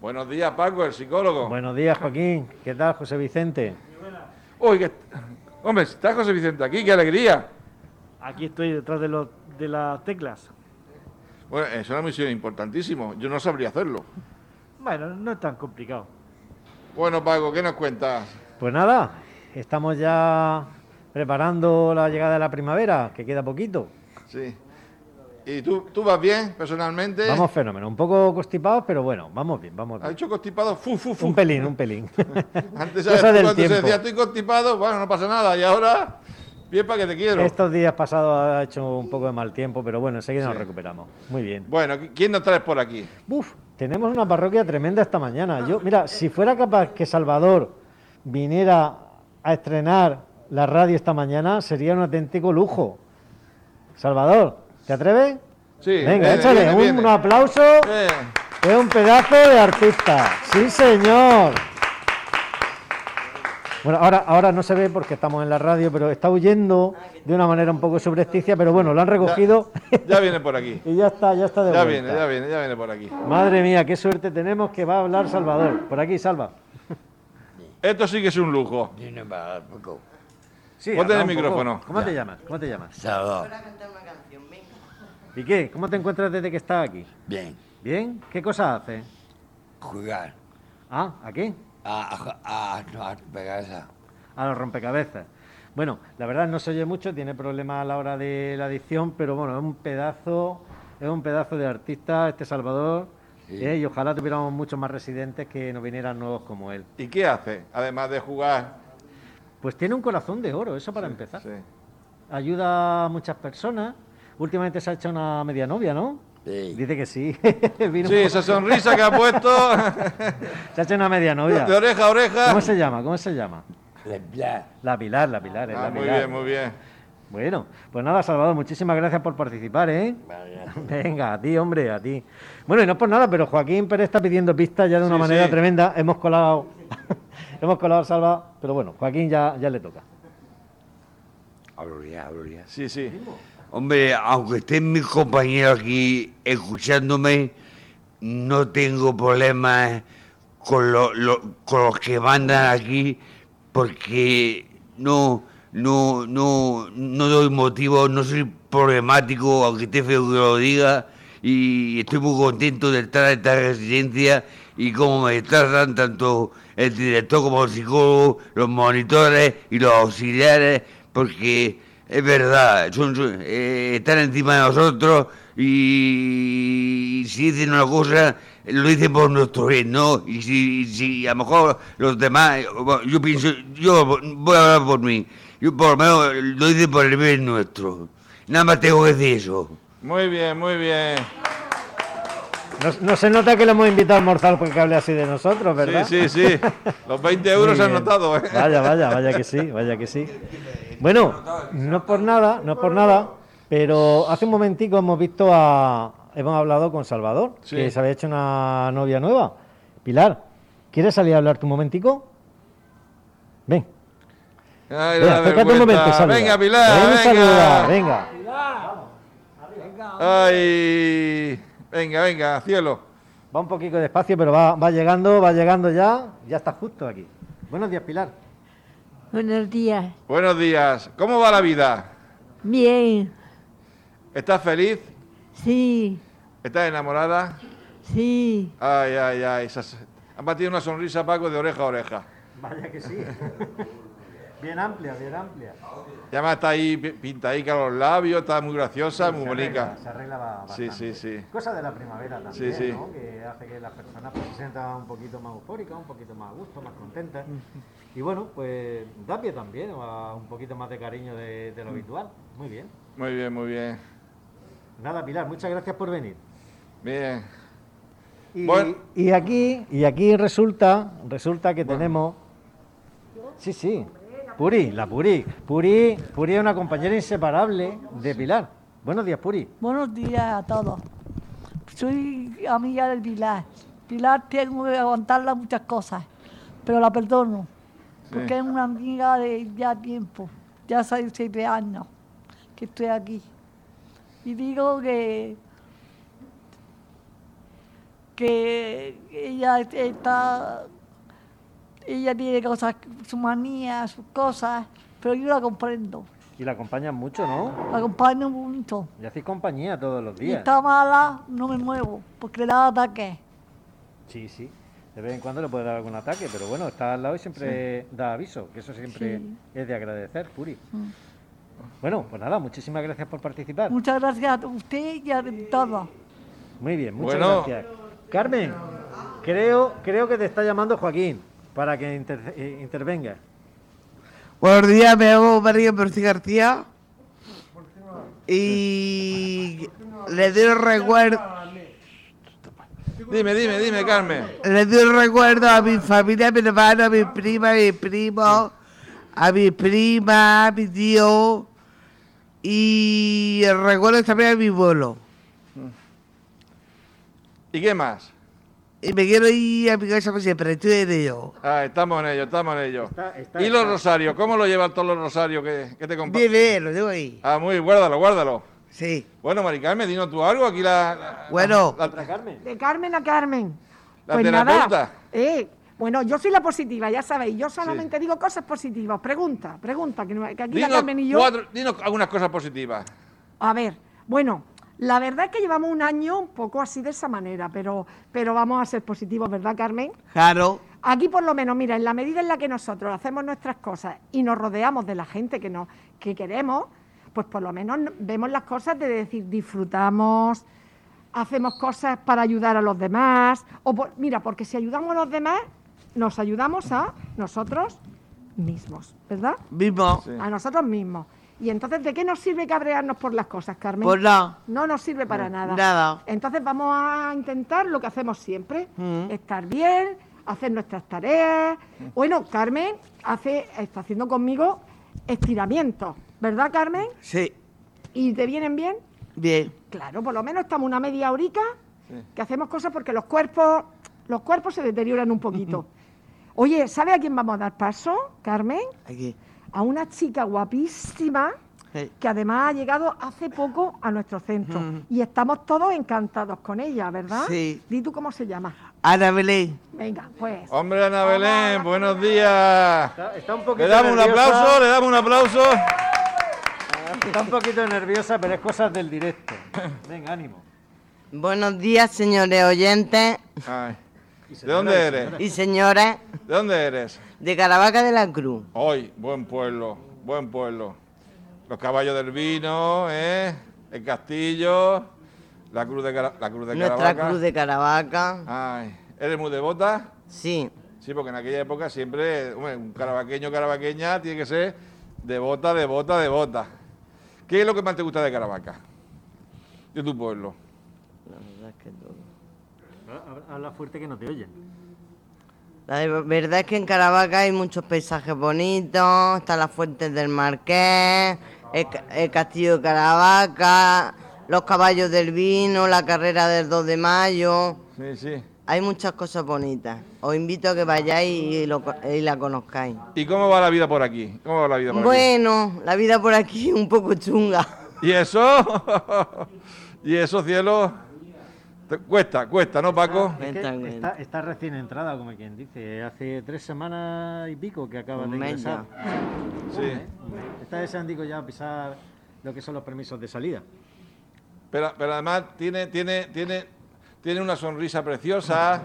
Buenos días, Paco, el psicólogo. Buenos días, Joaquín. ¿Qué tal, José Vicente? Uy, que... hombre, está José Vicente aquí, qué alegría. Aquí estoy detrás de, los, de las teclas. Bueno, es una misión importantísima. Yo no sabría hacerlo. Bueno, no es tan complicado. Bueno, Paco, ¿qué nos cuentas? Pues nada, estamos ya preparando la llegada de la primavera, que queda poquito. Sí. ¿Y tú, tú vas bien, personalmente? Vamos fenómeno, un poco constipados, pero bueno, vamos bien, vamos ¿Has bien. dicho constipado? Fu, fu, fu. Un pelín, un pelín. Antes Cosa ¿sabes? del cuando se decía estoy constipado, bueno, no pasa nada. Y ahora, bien para que te quiero. Estos días pasados ha hecho un poco de mal tiempo, pero bueno, enseguida nos Sí. recuperamos. Muy bien. Bueno, ¿quién nos traes por aquí? Uf, tenemos una parroquia tremenda esta mañana. Yo, mira, si fuera capaz que Salvador viniera a estrenar la radio esta mañana, sería un auténtico lujo. Salvador, ¿te atreves? Sí, Venga, viene, échale viene, un, viene. aplauso. Es un pedazo de artista. Sí, señor. Bueno, ahora, ahora no se ve porque estamos en la radio, pero está huyendo de una manera un poco subrepticia, pero bueno, lo han recogido ya viene por aquí. y ya está, ya está de Ya vuelta. viene, ya viene, ya viene por aquí. Madre mía, qué suerte tenemos que va a hablar Salvador. Por aquí, Salva. Esto sí que es un lujo. Sí, Ponte el micrófono. ¿Cómo te llamas? ¿Cómo te llamas? Salvador. ¿Y qué? ¿Cómo te encuentras desde que estás aquí? Bien. ¿Bien? ¿Qué cosas haces? Jugar. Ah, ¿a qué? A, a, a, no, a los rompecabezas. Bueno, la verdad no se oye mucho, tiene problemas a la hora de la adicción, pero bueno, es un pedazo, es un pedazo de artista este Salvador. Sí. ¿eh? Y ojalá tuviéramos muchos más residentes que nos vinieran nuevos como él. ¿Y qué hace? Además de jugar. Pues tiene un corazón de oro, eso para empezar. Sí. Ayuda a muchas personas. Últimamente se ha hecho una media novia, ¿no? Sí. Dice que sí. Vino Sí, esa sonrisa que ha puesto Se ha hecho una media novia. de oreja a oreja. ¿Cómo se llama? ¿Cómo se llama? La Pilar, la Pilar, es Ah, la muy Pilar. bien, muy bien. Bueno, pues nada, Salvador, muchísimas gracias por participar, ¿eh? Vale. Venga, a ti, hombre, a ti. Bueno, y no es por nada, pero Joaquín Pérez está pidiendo pistas ya de una Sí, manera sí. tremenda. Hemos colado, hemos colado a Salva, pero bueno, Joaquín ya, ya le toca. Hablo ya. Sí, sí. Hombre, aunque estén mis compañeros aquí escuchándome, no tengo problemas con, lo- lo- con los que mandan aquí porque no, no, no, no doy motivo, no soy problemático, aunque esté feo que lo diga, y estoy muy contento de estar en esta residencia y cómo me tratan tanto el director como el psicólogo, los monitores y los auxiliares, porque es verdad, son, son- eh, están encima de nosotros y, si dicen una cosa, lo dicen por nuestro bien, ¿no? Y si, si a lo mejor los demás, bueno, yo pienso, yo voy a hablar por mí, yo por lo menos lo dicen por el bien nuestro. Nada más tengo que decir eso. Muy bien, muy bien. No, no se nota que le hemos invitado a almorzar porque hable así de nosotros, ¿verdad? Sí, sí, sí. Los 20 euros se han notado, ¿eh? Vaya, vaya, vaya que sí, vaya que sí. Bueno, no es por nada, no es por nada, pero hace un momentico hemos visto a... Hemos hablado con Salvador, Sí. que se había hecho una novia nueva. Pilar, ¿quieres salir a hablar tu momentico? Ven. Ay, Venga, la acércate un vergüenza. momento, saluda. Venga, Pilar, saluda, venga. venga. Ay, venga, venga, cielo. Va un poquito despacio, pero va, va llegando, va llegando ya. Ya está justo aquí. Buenos días, Pilar. Buenos días. Buenos días. ¿Cómo va la vida? Bien, ¿Estás feliz? sí, ¿Estás enamorada? sí. Ay, ay, ay. esas- Han batido una sonrisa, Paco, de oreja a oreja. Vaya que sí. Bien amplia, bien amplia. Y además está ahí pi- pintadica los labios, está muy graciosa, muy Se bonita. arregla, se arregla ba- Sí, bastante. sí, sí. Cosa de la primavera también, Sí, sí. ¿no? Que hace que las personas pues, se sientan un poquito más eufóricas, un poquito más a gusto, más contentas. Y bueno, pues da pie también a un poquito más de cariño de, de lo habitual. Muy bien. Muy bien, muy bien. Nada, Pilar, muchas gracias por venir. Bien. Y, Bueno. y aquí, y aquí resulta, resulta que tenemos Sí, sí. Puri, la Puri. Puri, Puri es una compañera inseparable de Pilar. Buenos días, Puri. Buenos días a todos. Soy amiga del Pilar. Pilar tengo que aguantarla muchas cosas, pero la perdono, porque es una amiga de ya tiempo, ya hace siete años que estoy aquí. Y digo que, que ella está, ella tiene cosas, su manía, sus cosas, pero yo la comprendo, Y la acompañan mucho, ¿no? la acompaño mucho. Y hacéis compañía todos los días. está mala, no me muevo, porque le da ataque. Sí, sí. De vez en cuando le puede dar algún ataque, pero bueno, está al lado y siempre da aviso, que eso siempre Sí. es de agradecer, Puri. Mm. Bueno, pues nada, muchísimas gracias por participar. Muchas gracias a usted y a todos. Muy bien, muchas Bueno. gracias. Carmen, creo, creo que te está llamando Joaquín para que inter- eh, intervenga. Buenos días, me llamo María Percy García y le doy un recuerdo, Dime, dime, dime, Carmen. le doy un recuerdo a mi familia, a mi hermano, a mi prima, a mi primo, a mi prima, a mi tío y recuerdo también a mi abuelo. ¿Y qué más? Y me quiero ir a mi casa por siempre, estoy en ello. Ah, estamos en ello, estamos en ello. Está- está- ¿Y los está. rosarios? ¿Cómo lo llevan todos los rosarios que, que te compas? Bien, bien, lo tengo ahí. Ah, muy, guárdalo, guárdalo. Sí. Bueno, Mari Carmen, dinos tú algo. Aquí la. la- Bueno. la- Para Carmen. De Carmen a Carmen. La pues terapeuta. nada. Eh, bueno, yo soy la positiva, ya sabéis. Yo solamente digo cosas positivas. Pregunta, pregunta, que, aquí la Carmen y yo. cuatro- dinos algunas cosas positivas. A ver, bueno, la verdad es que llevamos un año un poco así de esa manera, pero, pero vamos a ser positivos, ¿verdad, Carmen? Claro. Aquí por lo menos, mira, en la medida en la que nosotros hacemos nuestras cosas y nos rodeamos de la gente que, nos, que queremos, pues por lo menos vemos las cosas de decir, disfrutamos, hacemos cosas para ayudar a los demás, o por- mira, porque si ayudamos a los demás, nos ayudamos a nosotros mismos, ¿verdad? Mismo. Sí. A nosotros mismos. Y entonces, ¿de qué nos sirve cabrearnos por las cosas, Carmen? Pues nada. No nos sirve para nada. Nada. Entonces vamos a intentar lo que hacemos siempre, Mm. estar bien, hacer nuestras tareas. Bueno, Carmen hace, está haciendo conmigo estiramientos, ¿verdad, Carmen? Sí. ¿Y te vienen bien? Bien. Claro, por lo menos estamos una media horica que hacemos cosas porque los cuerpos, los cuerpos se deterioran un poquito. Oye, ¿sabe a quién vamos a dar paso, Carmen? Aquí. A una chica guapísima Sí. que además ha llegado hace poco a nuestro centro y estamos todos encantados con ella, ¿verdad? Sí. Di tú cómo se llama. Ana Belén. Venga, pues. Hombre, Ana Belén, buenos días. Está, está un poquito Le damos un aplauso, le damos un aplauso. Está un poquito nerviosa, pero es cosas del directo. Venga, ánimo. Buenos días, señores oyentes Ay. ¿De dónde eres? y señores ¿De dónde eres? de Caravaca de la Cruz. Hoy, buen pueblo, buen pueblo. Los caballos del vino, ¿eh? El castillo, la cruz de, Cara- la cruz de Nuestra Caravaca. cruz de Caravaca. Ay, ¿eres muy devota? Sí. Sí, porque en aquella época siempre, hombre, un caravaqueño, caravaqueña, tiene que ser devota, devota, devota. ¿Qué es lo que más te gusta de Caravaca? De tu pueblo. La verdad es que todo. Habla- fuerte que no te oyen. La verdad es que en Caravaca hay muchos paisajes bonitos, están las fuentes del Marqués, el, ca- el castillo de Caravaca, los caballos del vino, la carrera del 2 de mayo. Sí, sí. Hay muchas cosas bonitas. Os invito a que vayáis y, lo y la conozcáis. ¿Y cómo va la vida por aquí? ¿Cómo va la vida por aquí? Bueno, la vida por aquí es un poco chunga. ¿Y eso? ¿Y eso, cielo? Cuesta, cuesta, ¿no, Paco? Es que Cuenta, cuenta. está, está recién entrada, como quien dice. Hace tres semanas y pico que acaba de ingresar. Sí. Está deseando digo, ya pisar lo que son los permisos de salida. Pero, pero además tiene, tiene, tiene, tiene una sonrisa preciosa,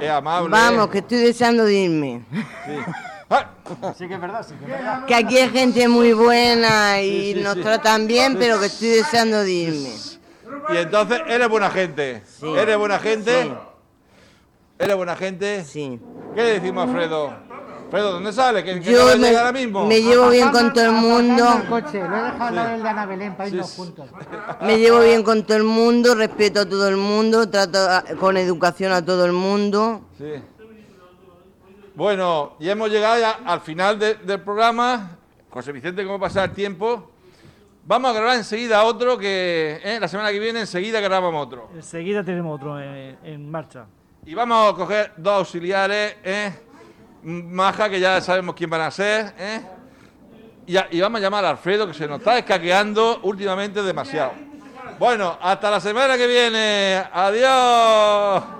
es amable. Vamos, que estoy deseando de irme. Sí. ¡Ah! Sí que es verdad, sí que es verdad. Que aquí hay gente muy buena y Sí, sí, nos sí. tratan bien, pero que estoy deseando de irme. Y entonces, eres buena gente. Sí. ¿Eres buena gente? Sí. ¿Eres buena gente? Sí. ¿Qué le decimos a Fredo? Fredo, ¿dónde sale? ¿Que, que Yo me, ahora mismo? me llevo bien con todo el mundo. coche, lo he dejado al lado del de Ana Belén para irnos Sí. juntos. Me llevo bien con todo el mundo, respeto a todo el mundo, trato a- con educación a todo el mundo. Sí. Bueno, y hemos llegado ya al final de- del programa. José Vicente, ¿cómo pasa el tiempo? Vamos a grabar enseguida otro que ¿eh? la semana que viene enseguida grabamos otro. Enseguida tenemos otro en, en marcha. Y vamos a coger dos auxiliares, ¿eh? Maja, que ya sabemos quién van a ser, ¿eh? Y, a- y vamos a llamar a Alfredo, que se nos está escaqueando últimamente demasiado. Bueno, hasta la semana que viene. Adiós.